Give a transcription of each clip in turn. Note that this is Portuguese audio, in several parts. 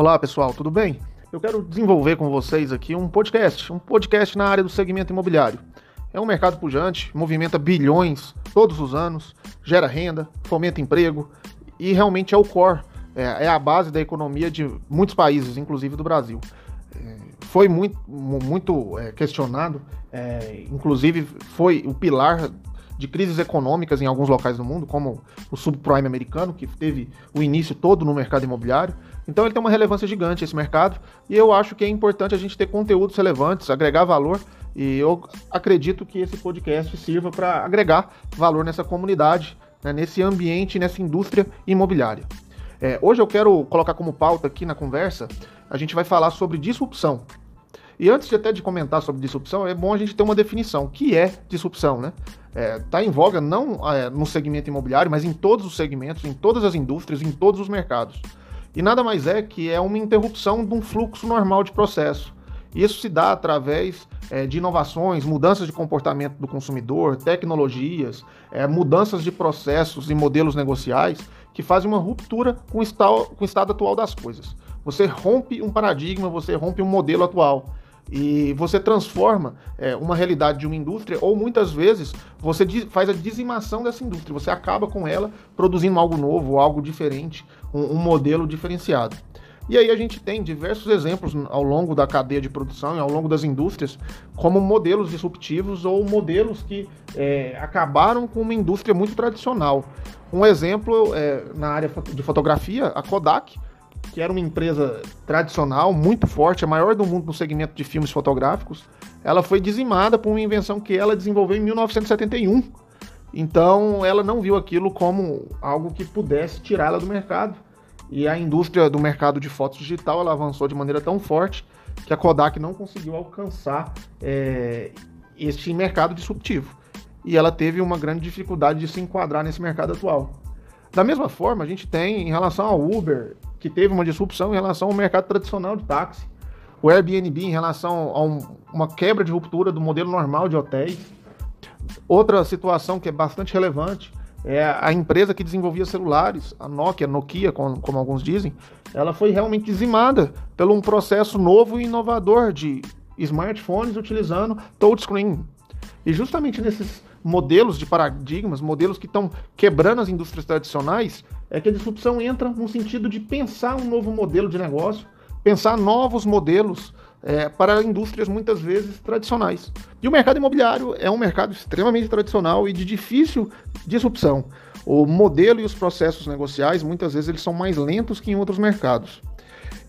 Olá pessoal, tudo bem? Eu quero desenvolver com vocês aqui um podcast, um podcast na área do segmento imobiliário. É um mercado pujante, movimenta bilhões todos os anos, gera renda, fomenta emprego e realmente é o core, é, é a base da economia de muitos países, inclusive do Brasil. É, foi muito, muito é, questionado, inclusive foi o pilar de crises econômicas em alguns locais do mundo, como o subprime americano, que teve o início todo no mercado imobiliário. Então ele tem uma relevância gigante esse mercado, e eu acho que é importante a gente ter conteúdos relevantes, agregar valor, e eu acredito que esse podcast sirva para agregar valor nessa comunidade, né, nesse ambiente, nessa indústria imobiliária. É, hoje eu quero colocar como pauta aqui na conversa, a gente vai falar sobre disrupção. E antes de até de comentar sobre disrupção, é bom a gente ter uma definição. O que é disrupção, né? Está é, em voga não é, no segmento imobiliário, mas em todos os segmentos, em todas as indústrias, em todos os mercados. E nada mais é que é uma interrupção de um fluxo normal de processo. Isso se dá através é, de inovações, mudanças de comportamento do consumidor, tecnologias, é, mudanças de processos e modelos negociais que fazem uma ruptura com o, estado, com o estado atual das coisas. Você rompe um paradigma, você rompe um modelo atual e você transforma é, uma realidade de uma indústria, ou muitas vezes você faz a dizimação dessa indústria, você acaba com ela produzindo algo novo, algo diferente, um, um modelo diferenciado. E aí a gente tem diversos exemplos ao longo da cadeia de produção e ao longo das indústrias, como modelos disruptivos ou modelos que é, acabaram com uma indústria muito tradicional. Um exemplo é, na área de fotografia, a Kodak, que era uma empresa tradicional, muito forte, a maior do mundo no segmento de filmes fotográficos, ela foi dizimada por uma invenção que ela desenvolveu em 1971. Então, ela não viu aquilo como algo que pudesse tirá-la do mercado. E a indústria do mercado de fotos digital ela avançou de maneira tão forte que a Kodak não conseguiu alcançar é, este mercado disruptivo. E ela teve uma grande dificuldade de se enquadrar nesse mercado atual. Da mesma forma, a gente tem em relação ao Uber que teve uma disrupção em relação ao mercado tradicional de táxi. O Airbnb em relação a um, uma quebra de ruptura do modelo normal de hotéis. Outra situação que é bastante relevante é a empresa que desenvolvia celulares, a Nokia, Nokia, como, como alguns dizem, ela foi realmente dizimada pelo um processo novo e inovador de smartphones utilizando touchscreen. E justamente nesses modelos de paradigmas, modelos que estão quebrando as indústrias tradicionais, é que a disrupção entra no sentido de pensar um novo modelo de negócio, pensar novos modelos é, para indústrias muitas vezes tradicionais. E o mercado imobiliário é um mercado extremamente tradicional e de difícil disrupção. O modelo e os processos negociais muitas vezes eles são mais lentos que em outros mercados.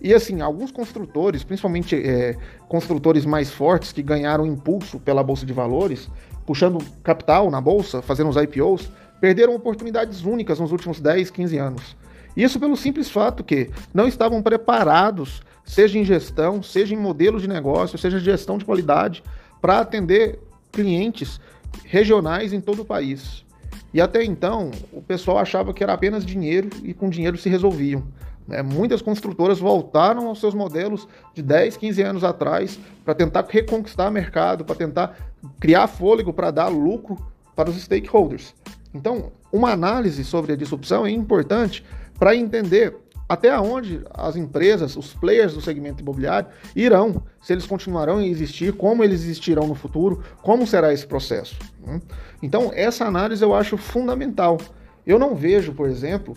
E assim, alguns construtores, principalmente é, construtores mais fortes que ganharam impulso pela bolsa de valores, puxando capital na bolsa, fazendo os IPOs, perderam oportunidades únicas nos últimos 10, 15 anos. Isso pelo simples fato que não estavam preparados, seja em gestão, seja em modelo de negócio, seja em gestão de qualidade, para atender clientes regionais em todo o país. E até então, o pessoal achava que era apenas dinheiro e com dinheiro se resolviam. Né? Muitas construtoras voltaram aos seus modelos de 10, 15 anos atrás para tentar reconquistar mercado, para tentar criar fôlego para dar lucro para os stakeholders. Então, uma análise sobre a disrupção é importante para entender até onde as empresas, os players do segmento imobiliário irão, se eles continuarão a existir, como eles existirão no futuro, como será esse processo. Né? Então, essa análise eu acho fundamental. Eu não vejo, por exemplo,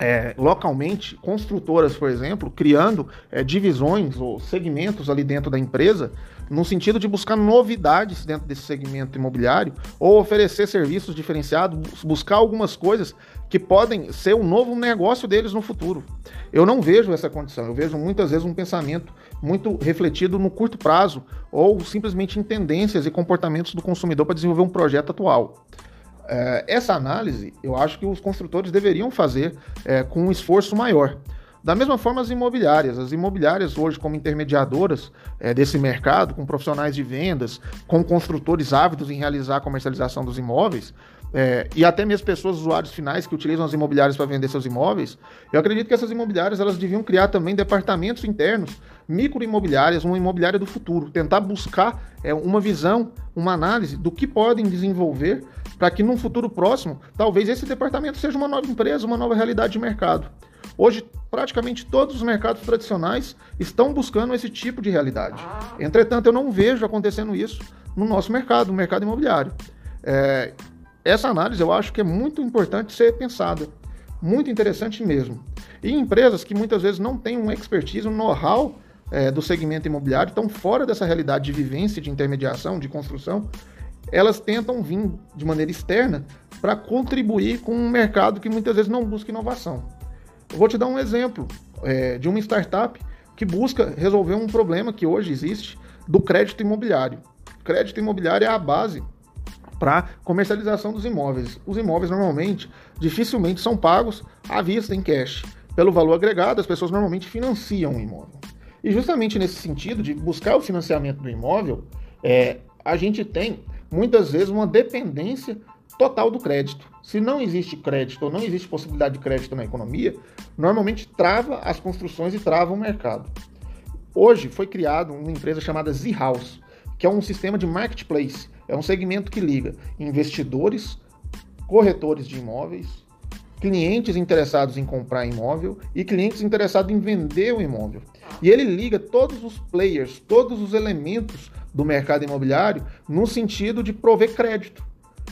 é, localmente, construtoras, por exemplo, criando é, divisões ou segmentos ali dentro da empresa, no sentido de buscar novidades dentro desse segmento imobiliário ou oferecer serviços diferenciados, buscar algumas coisas que podem ser um novo negócio deles no futuro. Eu não vejo essa condição, eu vejo muitas vezes um pensamento muito refletido no curto prazo ou simplesmente em tendências e comportamentos do consumidor para desenvolver um projeto atual. É, essa análise eu acho que os construtores deveriam fazer é, com um esforço maior. Da mesma forma, as imobiliárias. As imobiliárias, hoje, como intermediadoras é, desse mercado, com profissionais de vendas, com construtores ávidos em realizar a comercialização dos imóveis, é, e até mesmo pessoas, usuários finais que utilizam as imobiliárias para vender seus imóveis, eu acredito que essas imobiliárias elas deviam criar também departamentos internos, microimobiliárias, uma imobiliária do futuro, tentar buscar é, uma visão, uma análise do que podem desenvolver para que num futuro próximo, talvez esse departamento seja uma nova empresa, uma nova realidade de mercado. Hoje, praticamente todos os mercados tradicionais estão buscando esse tipo de realidade. Entretanto, eu não vejo acontecendo isso no nosso mercado, no mercado imobiliário. É, essa análise eu acho que é muito importante ser pensada, muito interessante mesmo. E empresas que muitas vezes não têm uma expertise, um know-how é, do segmento imobiliário, estão fora dessa realidade de vivência, de intermediação, de construção, elas tentam vir de maneira externa para contribuir com um mercado que muitas vezes não busca inovação. Eu vou te dar um exemplo é, de uma startup que busca resolver um problema que hoje existe do crédito imobiliário. Crédito imobiliário é a base para comercialização dos imóveis. Os imóveis normalmente dificilmente são pagos à vista em cash. Pelo valor agregado, as pessoas normalmente financiam o imóvel. E justamente nesse sentido de buscar o financiamento do imóvel, é, a gente tem muitas vezes uma dependência total do crédito. Se não existe crédito ou não existe possibilidade de crédito na economia, normalmente trava as construções e trava o mercado. Hoje foi criado uma empresa chamada Z-House, que é um sistema de marketplace, é um segmento que liga investidores, corretores de imóveis, clientes interessados em comprar imóvel e clientes interessados em vender o imóvel. E ele liga todos os players, todos os elementos do mercado imobiliário no sentido de prover crédito.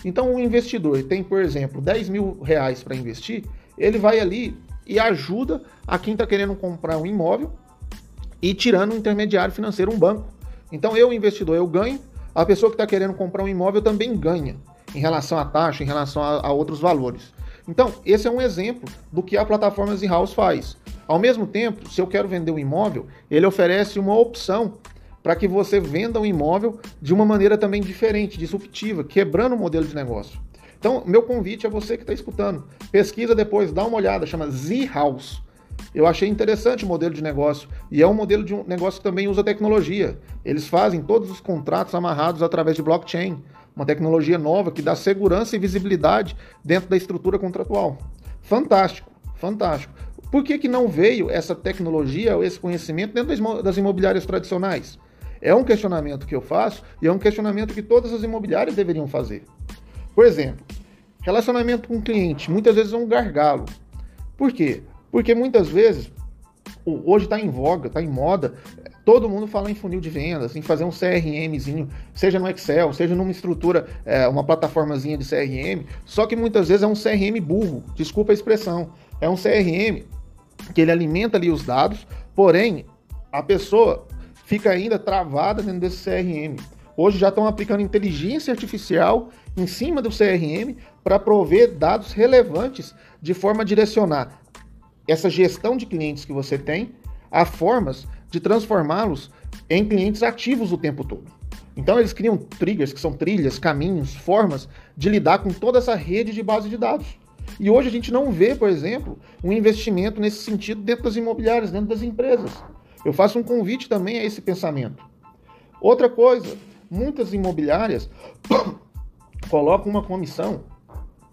Então, o investidor tem, por exemplo, 10 mil reais para investir, ele vai ali e ajuda a quem está querendo comprar um imóvel e tirando um intermediário financeiro, um banco. Então, eu, investidor, eu ganho, a pessoa que está querendo comprar um imóvel também ganha em relação à taxa, em relação a, a outros valores. Então, esse é um exemplo do que a plataforma Z-House faz. Ao mesmo tempo, se eu quero vender um imóvel, ele oferece uma opção para que você venda um imóvel de uma maneira também diferente, disruptiva, quebrando o modelo de negócio. Então, meu convite a você que está escutando, pesquisa depois, dá uma olhada, chama Z-House. Eu achei interessante o modelo de negócio e é um modelo de um negócio que também usa tecnologia. Eles fazem todos os contratos amarrados através de blockchain, uma tecnologia nova que dá segurança e visibilidade dentro da estrutura contratual. Fantástico, fantástico. Por que, que não veio essa tecnologia ou esse conhecimento dentro das imobiliárias tradicionais? É um questionamento que eu faço e é um questionamento que todas as imobiliárias deveriam fazer. Por exemplo, relacionamento com o cliente muitas vezes é um gargalo. Por quê? Porque muitas vezes, hoje está em voga, está em moda, todo mundo fala em funil de vendas, em fazer um CRMzinho, seja no Excel, seja numa estrutura, é, uma plataformazinha de CRM, só que muitas vezes é um CRM burro, desculpa a expressão. É um CRM que ele alimenta ali os dados, porém a pessoa fica ainda travada dentro desse CRM. Hoje já estão aplicando inteligência artificial em cima do CRM para prover dados relevantes de forma a direcionar essa gestão de clientes que você tem a formas de transformá-los em clientes ativos o tempo todo. Então eles criam triggers, que são trilhas, caminhos, formas de lidar com toda essa rede de base de dados. E hoje a gente não vê, por exemplo, um investimento nesse sentido dentro das imobiliárias, dentro das empresas. Eu faço um convite também a esse pensamento. Outra coisa, muitas imobiliárias colocam uma comissão,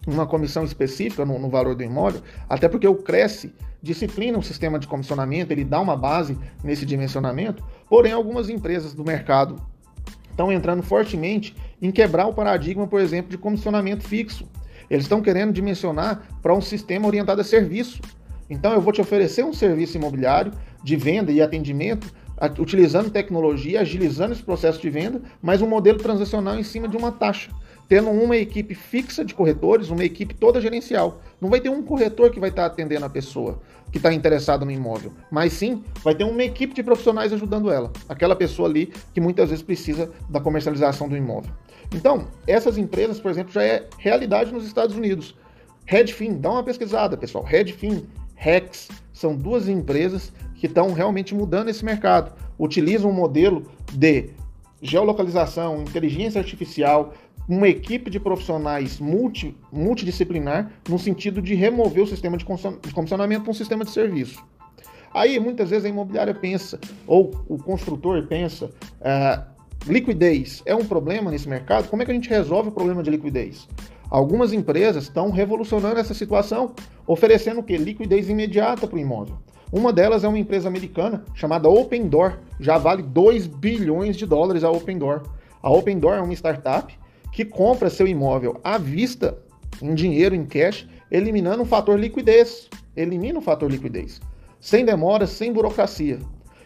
uma comissão específica no, no, valor do imóvel, até porque o Cresce disciplina um sistema de comissionamento, ele dá uma base nesse dimensionamento, porém algumas empresas do mercado estão entrando fortemente em quebrar o paradigma, por exemplo, de comissionamento fixo. Eles estão querendo dimensionar para um sistema orientado a serviço. Então eu vou te oferecer um serviço imobiliário de venda e atendimento, utilizando tecnologia, agilizando esse processo de venda, mas um modelo transacional em cima de uma taxa, tendo uma equipe fixa de corretores, uma equipe toda gerencial. Não vai ter um corretor que vai estar atendendo a pessoa que está interessada no imóvel, mas sim vai ter uma equipe de profissionais ajudando ela, aquela pessoa ali que muitas vezes precisa da comercialização do imóvel. Então, essas empresas, por exemplo, já é realidade nos Estados Unidos. Redfin, dá uma pesquisada, pessoal. Redfin, Rex, são duas empresas que estão realmente mudando esse mercado. Utilizam um modelo de geolocalização, inteligência artificial, uma equipe de profissionais multi, multidisciplinar no sentido de remover o sistema de comissionamento para um sistema de serviço. Aí, muitas vezes, a imobiliária pensa, ou o construtor pensa, uh, liquidez é um problema nesse mercado? Como é que a gente resolve o problema de liquidez? Algumas empresas estão revolucionando essa situação, oferecendo o que? Liquidez imediata para o imóvel. Uma delas é uma empresa americana chamada Open Door, já vale 2 bilhões de dólares a Open Door. A Open Door é uma startup que compra seu imóvel à vista, em dinheiro, em cash, eliminando o fator liquidez. Elimina o fator liquidez. sem demora, sem burocracia.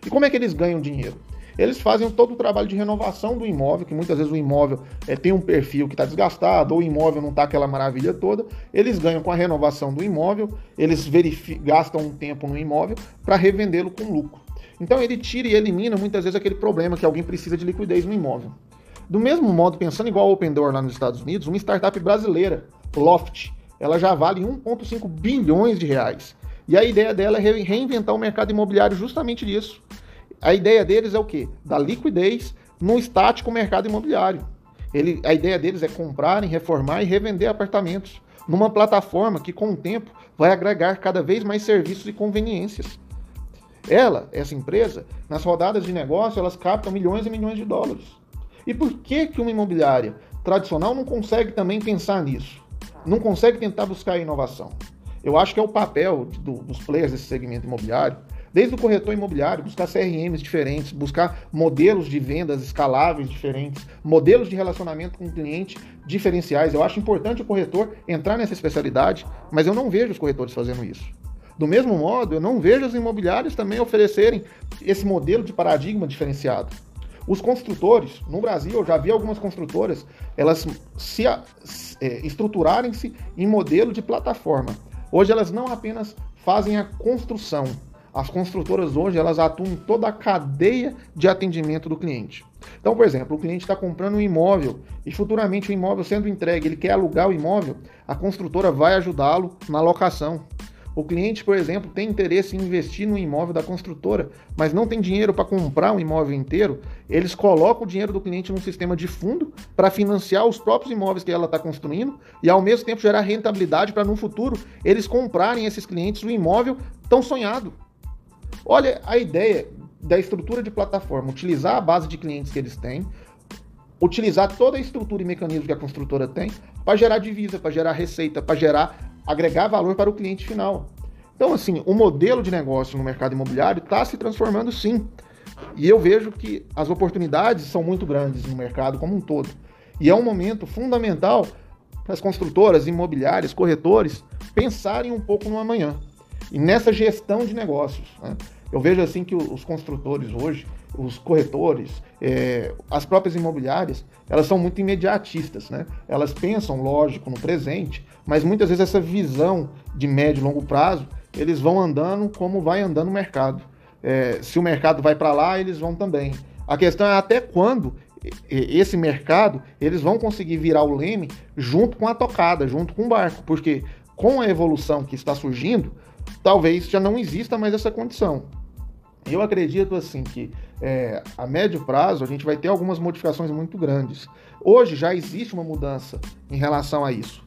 E como é que eles ganham dinheiro? Eles fazem todo o trabalho de renovação do imóvel, que muitas vezes o imóvel é, tem um perfil que está desgastado, ou o imóvel não está aquela maravilha toda. Eles ganham com a renovação do imóvel, eles gastam um tempo no imóvel para revendê-lo com lucro. Então ele tira e elimina muitas vezes aquele problema que alguém precisa de liquidez no imóvel. Do mesmo modo, pensando igual a Open Door lá nos Estados Unidos, uma startup brasileira, Loft, ela já vale 1,5 bilhões de reais. E a ideia dela é reinventar o mercado imobiliário justamente disso. A ideia deles é o quê? Da liquidez no estático mercado imobiliário. Ele, a ideia deles é comprarem, reformar e revender apartamentos numa plataforma que, com o tempo, vai agregar cada vez mais serviços e conveniências. Ela, essa empresa, nas rodadas de negócio, elas captam milhões e milhões de dólares. E por que, que uma imobiliária tradicional não consegue também pensar nisso? Não consegue tentar buscar inovação? Eu acho que é o papel do, dos players desse segmento imobiliário Desde o corretor imobiliário, buscar CRMs diferentes, buscar modelos de vendas escaláveis diferentes, modelos de relacionamento com o cliente diferenciais. Eu acho importante o corretor entrar nessa especialidade, mas eu não vejo os corretores fazendo isso. Do mesmo modo, eu não vejo as imobiliárias também oferecerem esse modelo de paradigma diferenciado. Os construtores, no Brasil, eu já vi algumas construtoras, elas se é, estruturarem-se em modelo de plataforma. Hoje elas não apenas fazem a construção, as construtoras hoje elas atuam em toda a cadeia de atendimento do cliente. Então, por exemplo, o cliente está comprando um imóvel e futuramente o imóvel sendo entregue, ele quer alugar o imóvel, a construtora vai ajudá-lo na locação. O cliente, por exemplo, tem interesse em investir no imóvel da construtora, mas não tem dinheiro para comprar um imóvel inteiro, eles colocam o dinheiro do cliente num sistema de fundo para financiar os próprios imóveis que ela está construindo e ao mesmo tempo gerar rentabilidade para no futuro eles comprarem esses clientes o imóvel tão sonhado. Olha a ideia da estrutura de plataforma, utilizar a base de clientes que eles têm, utilizar toda a estrutura e mecanismo que a construtora tem para gerar divisa, para gerar receita, para gerar agregar valor para o cliente final. Então, assim, o modelo de negócio no mercado imobiliário está se transformando sim. E eu vejo que as oportunidades são muito grandes no mercado como um todo. E é um momento fundamental para as construtoras, imobiliárias, corretores pensarem um pouco no amanhã. E nessa gestão de negócios, né? eu vejo assim que os construtores hoje, os corretores, é, as próprias imobiliárias, elas são muito imediatistas, né? Elas pensam, lógico, no presente, mas muitas vezes essa visão de médio e longo prazo, eles vão andando como vai andando o mercado. É, se o mercado vai para lá, eles vão também. A questão é até quando esse mercado eles vão conseguir virar o leme junto com a tocada, junto com o barco, porque com a evolução que está surgindo, talvez já não exista mais essa condição. Eu acredito assim que é, a médio prazo a gente vai ter algumas modificações muito grandes. Hoje já existe uma mudança em relação a isso.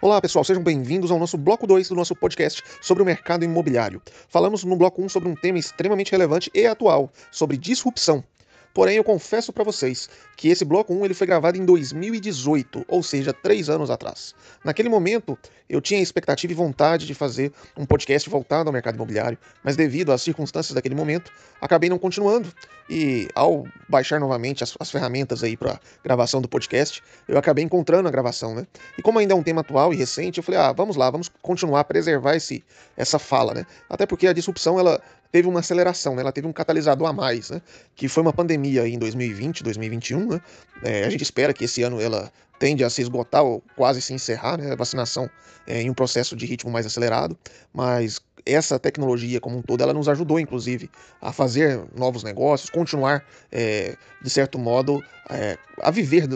Olá pessoal, sejam bem-vindos ao nosso bloco 2 do nosso podcast sobre o mercado imobiliário. Falamos no bloco 1 sobre um tema extremamente relevante e atual, sobre disrupção. Porém, eu confesso para vocês que esse bloco 1 ele foi gravado em 2018, ou seja, três anos atrás. Naquele momento, eu tinha expectativa e vontade de fazer um podcast voltado ao mercado imobiliário, mas devido às circunstâncias daquele momento, acabei não continuando. E ao baixar novamente as, as ferramentas aí para gravação do podcast, eu acabei encontrando a gravação, né? E como ainda é um tema atual e recente, eu falei, ah, vamos lá, vamos continuar a preservar esse, essa fala, né? Até porque a disrupção ela teve uma aceleração, né? ela teve um catalisador a mais, né? que foi uma pandemia em 2020, 2021. Né? É, a gente espera que esse ano ela tende a se esgotar ou quase se encerrar, né? a vacinação é, em um processo de ritmo mais acelerado, mas essa tecnologia como um todo, ela nos ajudou, inclusive, a fazer novos negócios, continuar, é, de certo modo, é, a viver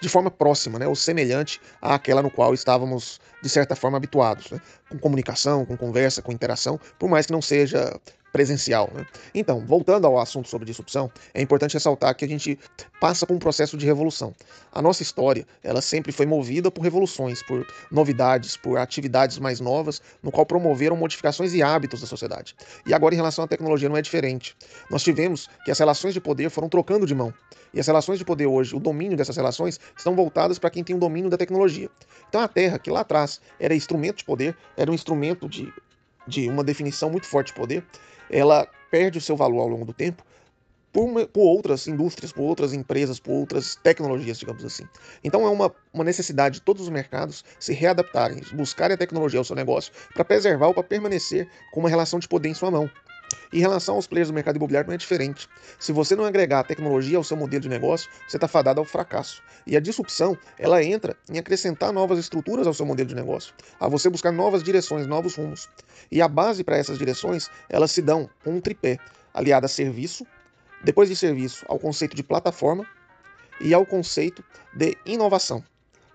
de forma próxima, né, ou semelhante àquela no qual estávamos, de certa forma, habituados, né, com comunicação, com conversa, com interação, por mais que não seja presencial. Né? Então, voltando ao assunto sobre disrupção, é importante ressaltar que a gente passa por um processo de revolução. A nossa história, ela sempre foi movida por revoluções, por novidades, por atividades mais novas, no qual promoveram modificações e hábitos da sociedade. E agora, em relação à tecnologia, não é diferente. Nós tivemos que as relações de poder foram trocando de mão. E as relações de poder hoje, o domínio dessas relações, estão voltadas para quem tem o domínio da tecnologia. Então, a Terra, que lá atrás era instrumento de poder, era um instrumento de, de uma definição muito forte de poder, ela perde o seu valor ao longo do tempo por, uma, por, outras indústrias, por outras empresas, por outras tecnologias, digamos assim. Então é uma, uma necessidade de todos os mercados se readaptarem, buscarem a tecnologia ao seu negócio para preservar ou para permanecer com uma relação de poder em sua mão. Em relação aos players do mercado imobiliário, não é diferente. Se você não agregar tecnologia ao seu modelo de negócio, você está fadado ao fracasso. E a disrupção, ela entra em acrescentar novas estruturas ao seu modelo de negócio, a você buscar novas direções, novos rumos. E a base para essas direções, elas se dão com um tripé, aliado a serviço, depois de serviço, ao conceito de plataforma e ao conceito de inovação.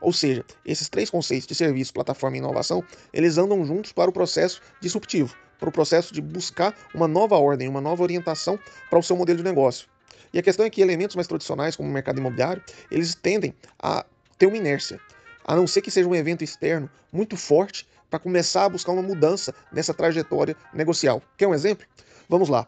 Ou seja, esses três conceitos de serviço, plataforma e inovação, eles andam juntos para o processo disruptivo, para o processo de buscar uma nova ordem, uma nova orientação para o seu modelo de negócio. E a questão é que elementos mais tradicionais, como o mercado imobiliário, eles tendem a ter uma inércia, a não ser que seja um evento externo muito forte para começar a buscar uma mudança nessa trajetória negocial. Quer um exemplo? Vamos lá.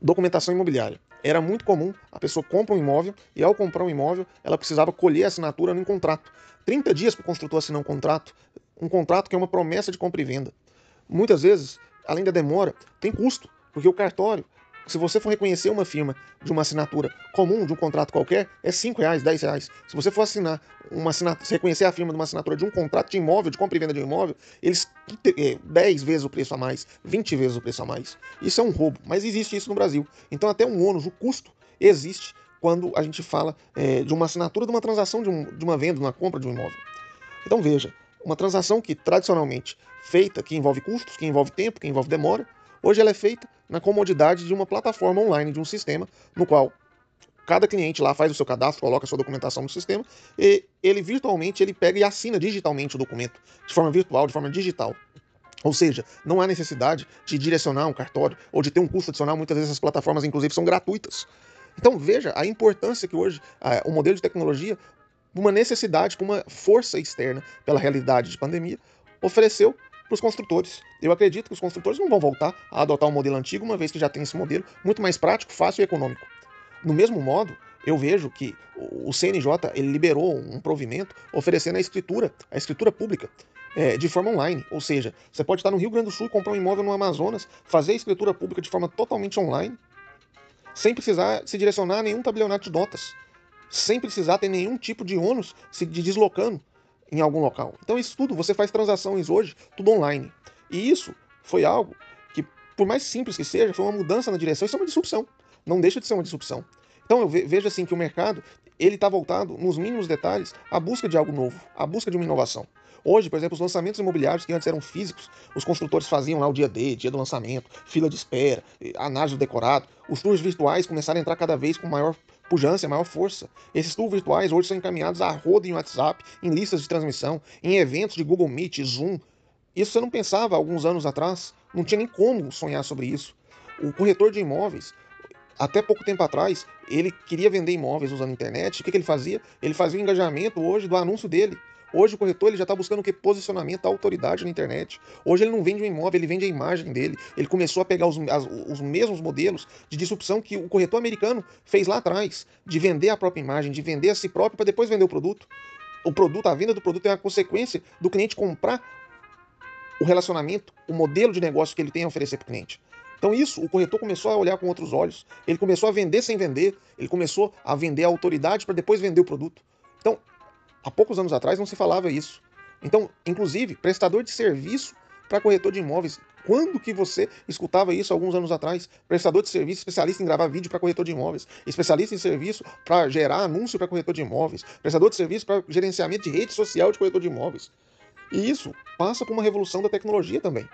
Documentação imobiliária. Era muito comum a pessoa compra um imóvel e ao comprar um imóvel ela precisava colher a assinatura num contrato. 30 dias para o construtor assinar um contrato, um contrato que é uma promessa de compra e venda. Muitas vezes, além da demora, tem custo, porque o cartório se você for reconhecer uma firma de uma assinatura comum, de um contrato qualquer, é 5 reais, 10 reais. Se você for assinar uma assinatura, reconhecer a firma de uma assinatura de um contrato de imóvel, de compra e venda de um imóvel, eles é, 10 vezes o preço a mais, 20 vezes o preço a mais. Isso é um roubo, mas existe isso no Brasil. Então até um ônus, o custo, existe quando a gente fala é, de uma assinatura de uma transação de, um, de uma venda, de uma compra de um imóvel. Então veja, uma transação que tradicionalmente feita, que envolve custos, que envolve tempo, que envolve demora, Hoje ela é feita na comodidade de uma plataforma online, de um sistema no qual cada cliente lá faz o seu cadastro, coloca a sua documentação no sistema e ele virtualmente ele pega e assina digitalmente o documento, de forma virtual, de forma digital. Ou seja, não há necessidade de direcionar um cartório ou de ter um custo adicional. Muitas vezes essas plataformas, inclusive, são gratuitas. Então veja a importância que hoje o modelo de tecnologia, uma necessidade, com uma força externa pela realidade de pandemia, ofereceu para os construtores. Eu acredito que os construtores não vão voltar a adotar um modelo antigo, uma vez que já tem esse modelo muito mais prático, fácil e econômico. No mesmo modo, eu vejo que o CNJ ele liberou um provimento oferecendo a escritura, a escritura pública, é, de forma online. Ou seja, você pode estar no Rio Grande do Sul, comprar um imóvel no Amazonas, fazer a escritura pública de forma totalmente online, sem precisar se direcionar a nenhum tabelionato de notas, sem precisar ter nenhum tipo de ônus se de deslocando em algum local. Então isso tudo, você faz transações hoje, tudo online. E isso foi algo que, por mais simples que seja, foi uma mudança na direção, isso é uma disrupção. Não deixa de ser uma disrupção. Então eu vejo assim que o mercado, ele está voltado, nos mínimos detalhes, à busca de algo novo, à busca de uma inovação. Hoje, por exemplo, os lançamentos imobiliários que antes eram físicos, os construtores faziam lá o dia D, dia do lançamento, fila de espera, análise do decorado. Os tours virtuais começaram a entrar cada vez com maior pujança, maior força. Esses tools virtuais hoje são encaminhados a roda em WhatsApp, em listas de transmissão, em eventos de Google Meet, Zoom. Isso você não pensava alguns anos atrás, não tinha nem como sonhar sobre isso. O corretor de imóveis, até pouco tempo atrás, ele queria vender imóveis usando a internet. O que, que ele fazia? Ele fazia o engajamento hoje do anúncio dele. Hoje o corretor ele já está buscando o que? Posicionamento, autoridade na internet. Hoje ele não vende um imóvel, ele vende a imagem dele. Ele começou a pegar os, as, os mesmos modelos de disrupção que o corretor americano fez lá atrás, de vender a própria imagem, de vender a si próprio para depois vender o produto. O produto, a venda do produto é uma consequência do cliente comprar o relacionamento, o modelo de negócio que ele tem a oferecer para o cliente. Então isso, o corretor começou a olhar com outros olhos, ele começou a vender sem vender, ele começou a vender a autoridade para depois vender o produto. Então, Há poucos anos atrás não se falava isso. Então, inclusive, prestador de serviço para corretor de imóveis. Quando que você escutava isso alguns anos atrás? Prestador de serviço, especialista em gravar vídeo para corretor de imóveis, especialista em serviço para gerar anúncio para corretor de imóveis, prestador de serviço para gerenciamento de rede social de corretor de imóveis. E isso passa por uma revolução da tecnologia também.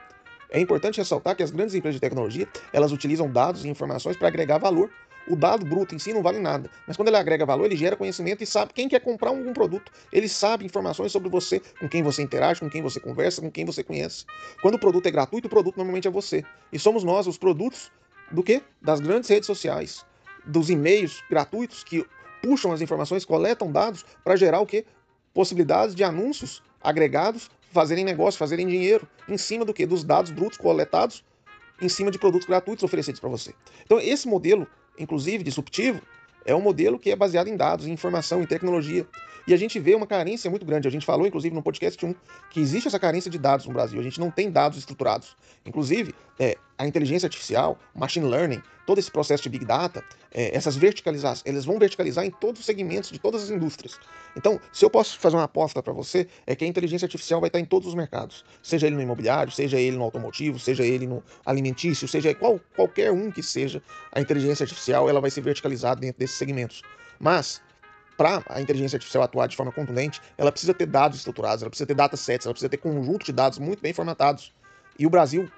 É importante ressaltar que as grandes empresas de tecnologia, elas utilizam dados e informações para agregar valor o dado bruto em si não vale nada. Mas quando ele agrega valor, ele gera conhecimento e sabe quem quer comprar algum produto. Ele sabe informações sobre você, com quem você interage, com quem você conversa, com quem você conhece. Quando o produto é gratuito, o produto normalmente é você. E somos nós os produtos do quê? Das grandes redes sociais, dos e-mails gratuitos que puxam as informações, coletam dados para gerar o quê? Possibilidades de anúncios agregados, fazerem negócio, fazerem dinheiro em cima do quê? Dos dados brutos coletados em cima de produtos gratuitos oferecidos para você. Então, esse modelo inclusive disruptivo, é um modelo que é baseado em dados, em informação, em tecnologia. E a gente vê uma carência muito grande. A gente falou, inclusive, no podcast 1, que existe essa carência de dados no Brasil. A gente não tem dados estruturados. Inclusive, é, a inteligência artificial, machine learning, todo esse processo de big data, é, essas verticalizações, eles vão verticalizar em todos os segmentos de todas as indústrias. Então, se eu posso fazer uma aposta para você, é que a inteligência artificial vai estar em todos os mercados, seja ele no imobiliário, seja ele no automotivo, seja ele no alimentício, seja qual, qualquer um que seja, a inteligência artificial ela vai ser verticalizada dentro desses segmentos. Mas para a inteligência artificial atuar de forma contundente, ela precisa ter dados estruturados, ela precisa ter datasets, ela precisa ter conjunto de dados muito bem formatados. E o Brasil,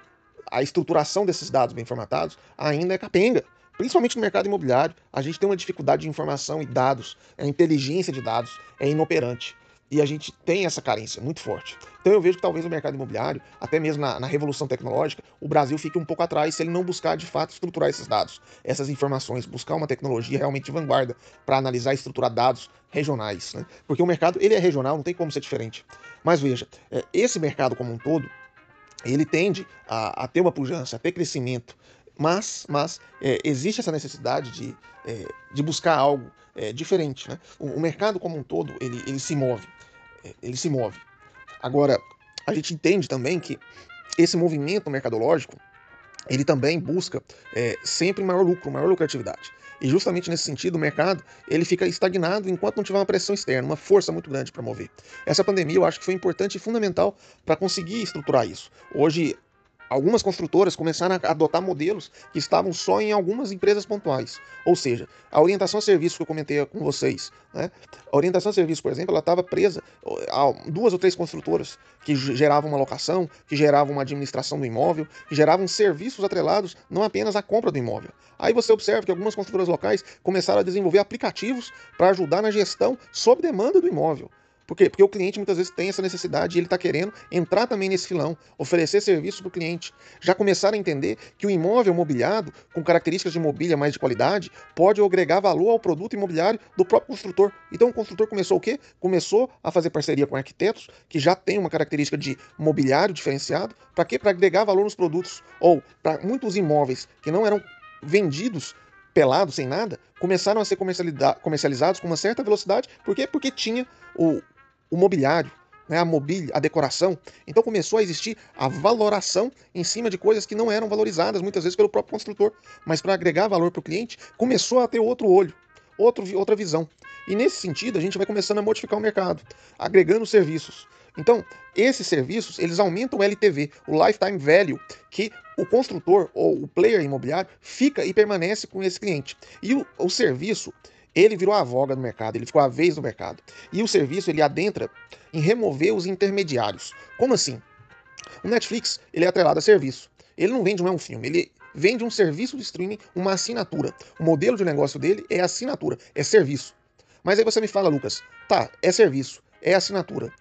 a estruturação desses dados bem formatados ainda é capenga. Principalmente no mercado imobiliário, a gente tem uma dificuldade de informação e dados, a inteligência de dados é inoperante. E a gente tem essa carência muito forte. Então eu vejo que talvez o mercado imobiliário, até mesmo na, na, revolução tecnológica, o Brasil fique um pouco atrás se ele não buscar de fato estruturar esses dados, essas informações, buscar uma tecnologia realmente de vanguarda para analisar e estruturar dados regionais. Né? Porque o mercado ele é regional, não tem como ser diferente. Mas veja, é, esse mercado como um todo, ele tende a, a ter uma pujança, a ter crescimento, mas, mas é, existe essa necessidade de, é, de buscar algo é, diferente. Né? O, o, mercado como um todo ele, ele se move ele se move. Agora, a gente entende também que esse movimento mercadológico ele também busca é, sempre maior lucro, maior lucratividade. E justamente nesse sentido, o mercado ele fica estagnado enquanto não tiver uma pressão externa, uma força muito grande para mover. Essa pandemia eu acho que foi importante e fundamental para conseguir estruturar isso. Hoje algumas construtoras começaram a adotar modelos que estavam só em algumas empresas pontuais. Ou seja, a orientação a serviço que eu comentei com vocês, né? a orientação a serviço, por exemplo, ela estava presa a duas ou três construtoras que geravam uma locação, que geravam uma administração do imóvel, que geravam serviços atrelados não apenas à compra do imóvel. Aí você observa que algumas construtoras locais começaram a desenvolver aplicativos para ajudar na gestão sob demanda do imóvel. Por quê? Porque o cliente muitas vezes tem essa necessidade e ele está querendo entrar também nesse filão, oferecer serviço para o cliente. Já começaram a entender que o imóvel mobiliado, com características de mobília mais de qualidade, pode agregar valor ao produto imobiliário do próprio construtor. Então o construtor começou o quê? Começou a fazer parceria com arquitetos que já têm uma característica de mobiliário diferenciado. Para quê? Para agregar valor nos produtos. Ou para muitos imóveis que não eram vendidos pelados, sem nada, começaram a ser comercializados com uma certa velocidade. Por quê? Porque tinha o, o mobiliário, né, a mobília, a decoração. Então começou a existir a valoração em cima de coisas que não eram valorizadas muitas vezes pelo próprio construtor, mas para agregar valor para o cliente, começou a ter outro olho, outro, outra visão. E nesse sentido, a gente vai começando a modificar o mercado, agregando serviços. Então, esses serviços, eles aumentam o LTV, o lifetime value, que o construtor ou o player imobiliário fica e permanece com esse cliente. E o, o serviço, ele virou a voga no mercado, ele ficou a vez no mercado. E o serviço ele adentra em remover os intermediários. Como assim? O Netflix ele é atrelado a serviço. Ele não vende um, é um filme, ele vende um serviço de streaming, uma assinatura. O modelo de negócio dele é assinatura, é serviço. Mas aí você me fala, Lucas, tá, é serviço, é assinatura.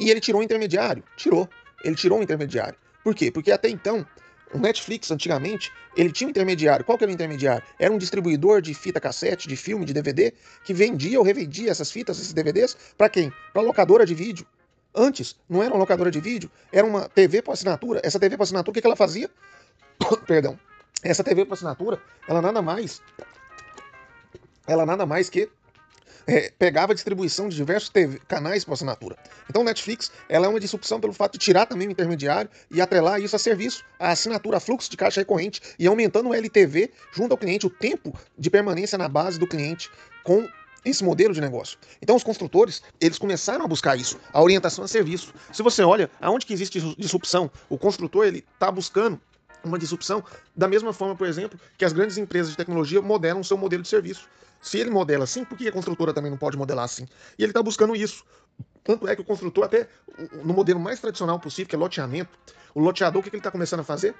E ele tirou o intermediário? Tirou. Ele tirou o intermediário. Por quê? Porque até então o Netflix, antigamente, ele tinha um intermediário. Qual que era o intermediário? Era um distribuidor de fita cassete, de filme, de DVD, que vendia ou revendia essas fitas, esses DVDs, para quem? Para locadora de vídeo. Antes, não era uma locadora de vídeo, era uma TV por assinatura. Essa TV por assinatura, o que, que ela fazia? Perdão. Essa TV por assinatura, ela nada mais. Ela nada mais que é, pegava a distribuição de diversos TV, canais por assinatura. Então, Netflix ela é uma disrupção pelo fato de tirar também o intermediário e atrelar isso a serviço, a assinatura, a fluxo de caixa recorrente e aumentando o LTV junto ao cliente, o tempo de permanência na base do cliente com esse modelo de negócio. Então os construtores, eles começaram a buscar isso, a orientação a serviço. Se você olha aonde que existe disrupção, o construtor ele está buscando uma disrupção da mesma forma, por exemplo, que as grandes empresas de tecnologia modelam seu modelo de serviço. Se ele modela assim, por que a construtora também não pode modelar assim? E ele está buscando isso. Tanto é que o construtor, até no modelo mais tradicional possível, que é loteamento, o loteador, o que ele está começando a fazer?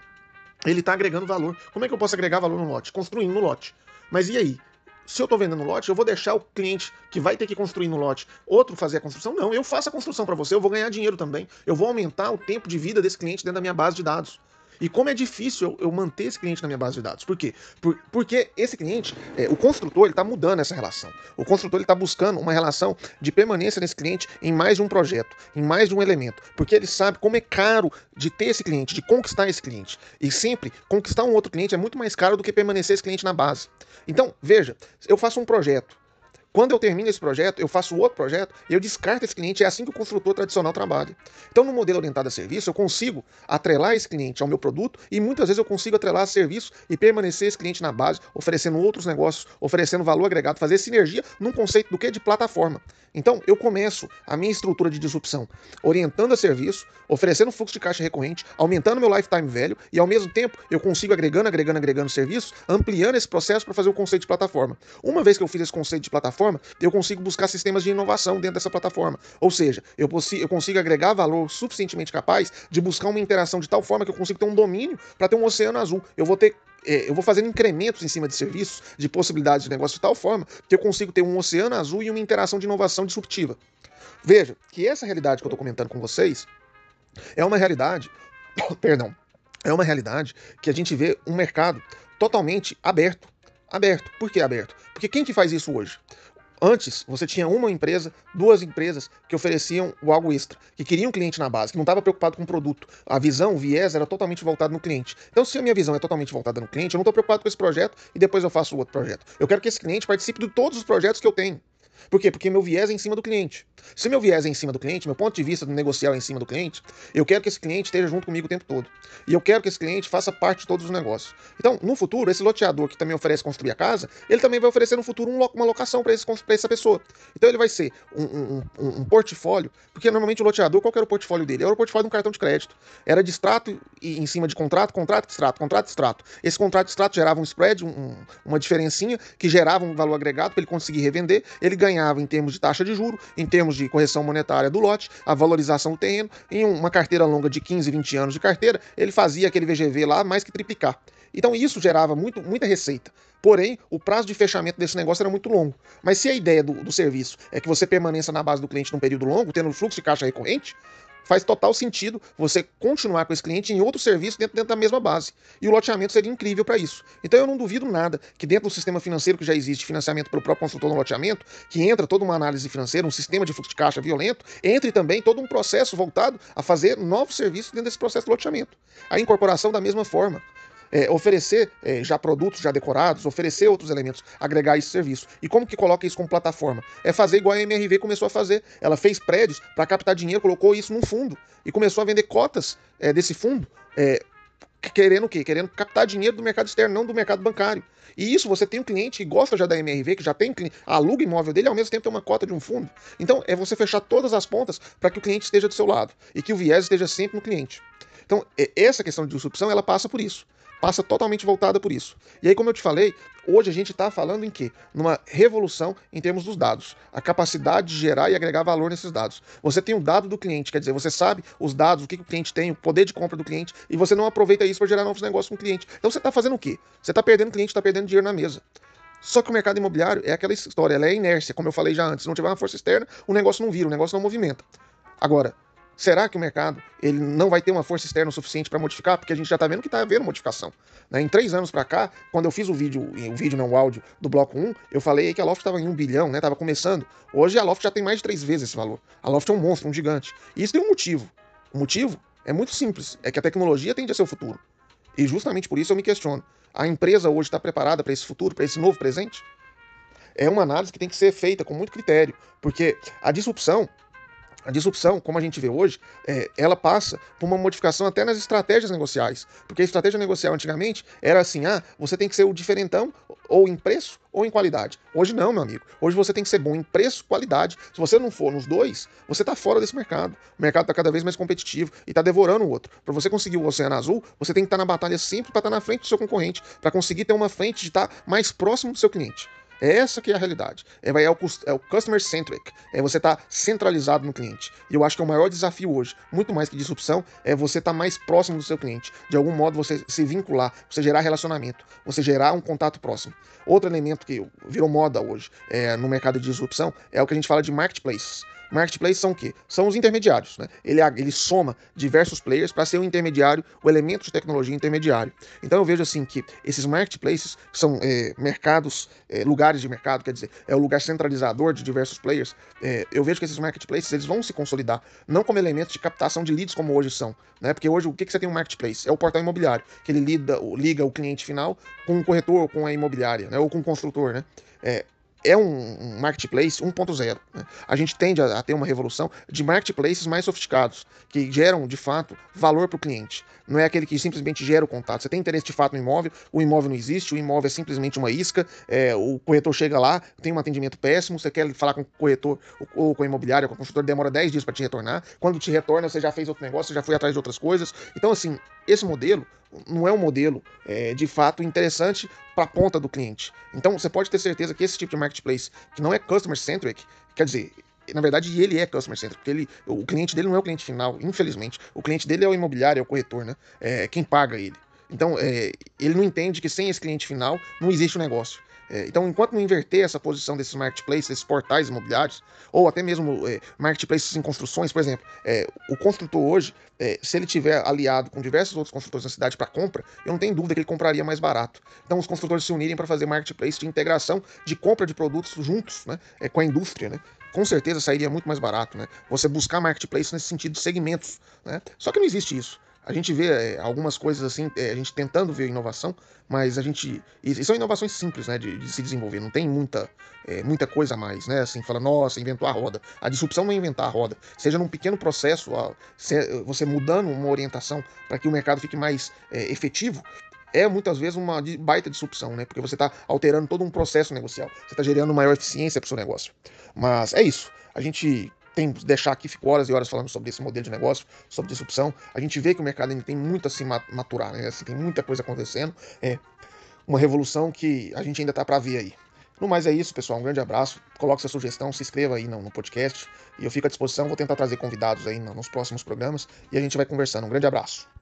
Ele está agregando valor. Como é que eu posso agregar valor no lote? Construindo no lote. Mas e aí? Se eu estou vendendo lote, eu vou deixar o cliente que vai ter que construir no lote outro fazer a construção? Não, eu faço a construção para você, eu vou ganhar dinheiro também. Eu vou aumentar o tempo de vida desse cliente dentro da minha base de dados. E como é difícil eu, manter esse cliente na minha base de dados. Por quê? Por, porque esse cliente, é, o construtor, ele está mudando essa relação. O construtor está buscando uma relação de permanência nesse cliente em mais de um projeto, em mais de um elemento. Porque ele sabe como é caro de ter esse cliente, de conquistar esse cliente. E sempre, conquistar um outro cliente é muito mais caro do que permanecer esse cliente na base. Então, veja, eu faço um projeto Quando eu termino esse projeto, eu faço outro projeto e eu descarto esse cliente. É assim que o construtor tradicional trabalha. Então, no modelo orientado a serviço, eu consigo atrelar esse cliente ao meu produto e muitas vezes eu consigo atrelar a serviço e permanecer esse cliente na base, oferecendo outros negócios, oferecendo valor agregado, fazer sinergia num conceito do que? De plataforma. Então, eu começo a minha estrutura de disrupção orientando a serviço, oferecendo fluxo de caixa recorrente, aumentando meu lifetime velho e, ao mesmo tempo, eu consigo agregando, agregando, agregando serviço, ampliando esse processo para fazer o conceito de plataforma. Uma vez que eu fiz esse conceito de plataforma, eu consigo buscar sistemas de inovação dentro dessa plataforma. Ou seja, eu, eu consigo agregar valor suficientemente capaz de buscar uma interação de tal forma que eu consigo ter um domínio para ter um oceano azul. Eu vou ter é, eu vou fazendo incrementos em cima de serviços, de possibilidades de negócio de tal forma que eu consigo ter um oceano azul e uma interação de inovação disruptiva. Veja que essa realidade que eu estou comentando com vocês é uma realidade, perdão, é uma realidade que a gente vê um mercado totalmente aberto. Aberto. Por que aberto? Porque quem que faz isso hoje? Antes, você tinha uma empresa, duas empresas que ofereciam o algo extra, que queriam cliente na base, que não estava preocupado com o produto. A visão, o viés era totalmente voltado no cliente. Então, se a minha visão é totalmente voltada no cliente, eu não estou preocupado com esse projeto e depois eu faço outro projeto. Eu quero que esse cliente participe de todos os projetos que eu tenho. Por quê? Porque meu viés é em cima do cliente. Se meu viés é em cima do cliente, meu ponto de vista do negocial é em cima do cliente, eu quero que esse cliente esteja junto comigo o tempo todo. E eu quero que esse cliente faça parte de todos os negócios. Então, no futuro, esse loteador que também oferece construir a casa, ele também vai oferecer no futuro uma locação para essa pessoa. Então, ele vai ser um, um, um, um, portfólio, porque normalmente o loteador, qual era o portfólio dele? Era o portfólio de um cartão de crédito. Era de extrato e em cima de contrato, contrato, extrato, contrato, extrato. Esse contrato, extrato gerava um spread, uma diferencinha, que gerava um valor agregado para ele conseguir revender. Ele ganhava em termos de taxa de juro, em termos de correção monetária do lote, a valorização do terreno. Em uma carteira longa de 15, 20 anos de carteira, ele fazia aquele VGV lá mais que triplicar. Então isso gerava muito, muita receita. Porém, o prazo de fechamento desse negócio era muito longo. Mas se a ideia do, do serviço é que você permaneça na base do cliente num período longo, tendo fluxo de caixa recorrente, faz total sentido você continuar com esse cliente em outro serviço dentro, dentro da mesma base. E o loteamento seria incrível para isso. Então eu não duvido nada que dentro do sistema financeiro que já existe, financiamento pelo próprio consultor no loteamento, que entra toda uma análise financeira, um sistema de fluxo de caixa violento, entre também todo um processo voltado a fazer novos serviços dentro desse processo de loteamento. A incorporação da mesma forma é, oferecer é, já produtos já decorados, oferecer outros elementos, agregar esse serviço. E como que coloca isso como plataforma? É fazer igual a MRV começou a fazer. Ela fez prédios para captar dinheiro, colocou isso num fundo e começou a vender cotas é, desse fundo. É, querendo o quê? Querendo captar dinheiro do mercado externo, não do mercado bancário. E isso você tem um cliente que gosta já da MRV, que já tem aluga imóvel dele, ao mesmo tempo tem uma cota de um fundo. Então é você fechar todas as pontas para que o cliente esteja do seu lado e que o viés esteja sempre no cliente. Então, essa questão de disrupção, ela passa por isso passa totalmente voltada por isso. E aí, como eu te falei, hoje a gente está falando em quê? Numa revolução em termos dos dados. A capacidade de gerar e agregar valor nesses dados. Você tem o dado do cliente, quer dizer, você sabe os dados, o que, que o cliente tem, o poder de compra do cliente, e você não aproveita isso para gerar novos negócios com o cliente. Então você está fazendo o quê? Você está perdendo cliente, está perdendo dinheiro na mesa. Só que o mercado imobiliário é aquela história, ela é inércia, como eu falei já antes. Se não tiver uma força externa, o negócio não vira, o negócio não movimenta. Agora, Será que o mercado ele não vai ter uma força externa suficiente para modificar? Porque a gente já está vendo que está havendo modificação. Né? Em três anos para cá, quando eu fiz o vídeo, o vídeo não o áudio do bloco 1, eu falei que a Loft estava em um bilhão, né? Começando. Hoje a Loft já tem mais de três vezes esse valor. A Loft é um monstro, um gigante. E isso tem um motivo. O motivo é muito simples, é que a tecnologia tende a ser o futuro. E justamente por isso eu me questiono. A empresa hoje está preparada para esse futuro, para esse novo presente? É uma análise que tem que ser feita com muito critério, porque a disrupção a disrupção, como a gente vê hoje, é, ela passa por uma modificação até nas estratégias negociais. Porque a estratégia negocial antigamente era assim: ah, você tem que ser o diferentão ou em preço ou em qualidade. Hoje não, meu amigo. Hoje você tem que ser bom em preço, qualidade. Se você não for nos dois, você está fora desse mercado. O mercado está cada vez mais competitivo e está devorando o outro. Para você conseguir o Oceano Azul, você tem que estar tá na batalha sempre para estar tá na frente do seu concorrente, para conseguir ter uma frente de estar tá mais próximo do seu cliente. É essa que é a realidade. É, é, o, é o customer centric. É você estar tá centralizado no cliente. E eu acho que é o maior desafio hoje, muito mais que disrupção, é você estar tá mais próximo do seu cliente. De algum modo você se vincular, você gerar relacionamento, você gerar um contato próximo. Outro elemento que virou moda hoje é, no mercado de disrupção é o que a gente fala de marketplace. Marketplace são o quê? São os intermediários. Né? Ele, ele soma diversos players para ser um intermediário, o elemento de tecnologia intermediário. Então eu vejo assim que esses marketplaces são é, mercados, é, lugares de mercado, quer dizer, é o lugar centralizador de diversos players. É, eu vejo que esses marketplaces eles vão se consolidar, não como elementos de captação de leads como hoje são. Né? Porque hoje o que, que você tem um marketplace? É o portal imobiliário, que ele lida, liga o cliente final com o corretor, com a imobiliária, né? ou com o construtor. Né? É, é um, marketplace 1.0. Né? A gente tende a, a, ter uma revolução de marketplaces mais sofisticados, que geram, de fato, valor para o cliente. Não é aquele que simplesmente gera o contato. Você tem interesse de fato no imóvel, o imóvel não existe, o imóvel é simplesmente uma isca, é, o corretor chega lá, tem um atendimento péssimo, você quer falar com o corretor ou com a imobiliária, com o construtor, demora 10 dias para te retornar. Quando te retorna, você já fez outro negócio, você já foi atrás de outras coisas. Então, assim, esse modelo não é um modelo é, de fato interessante para a ponta do cliente. Então você pode ter certeza que esse tipo de marketplace que não é customer centric, quer dizer, na verdade ele é customer centric, porque ele, o cliente dele não é o cliente final, infelizmente. O cliente dele é o imobiliário, é o corretor, né? É quem paga ele. Então, é, ele não entende que sem esse cliente final não existe o um negócio. É, então, enquanto não inverter essa posição desses marketplaces, desses portais imobiliários, ou até mesmo é, marketplaces em construções, por exemplo, é, o construtor hoje, é, se ele tiver aliado com diversos outros construtores na cidade para compra, eu não tenho dúvida que ele compraria mais barato. Então, os construtores se unirem para fazer marketplace de integração de compra de produtos juntos né, é, com a indústria, né? com certeza sairia muito mais barato, né? Você buscar marketplace nesse sentido de segmentos, né? Só que não existe isso. A gente vê é, algumas coisas assim, é, a gente tentando ver inovação, mas a gente. E, são inovações simples, né, de, de se desenvolver, não tem muita, é, muita coisa a mais, né? Assim, fala, nossa, inventou a roda. A disrupção não é inventar a roda. Seja num pequeno processo, você mudando uma orientação para que o mercado fique mais é, efetivo, é muitas vezes uma baita disrupção, né? Porque você está alterando todo um processo negocial, você está gerando maior eficiência para o seu negócio. Mas é isso. A gente deixar aqui, fico horas e horas falando sobre esse modelo de negócio, sobre disrupção. A gente vê que o mercado ainda tem muito a se maturar, né? assim, tem muita coisa acontecendo. É uma revolução que a gente ainda está para ver aí. No mais é isso, pessoal. Um grande abraço. Coloque sua sugestão, se inscreva aí no, no podcast. E eu fico à disposição, vou tentar trazer convidados aí nos próximos programas e a gente vai conversando. Um grande abraço.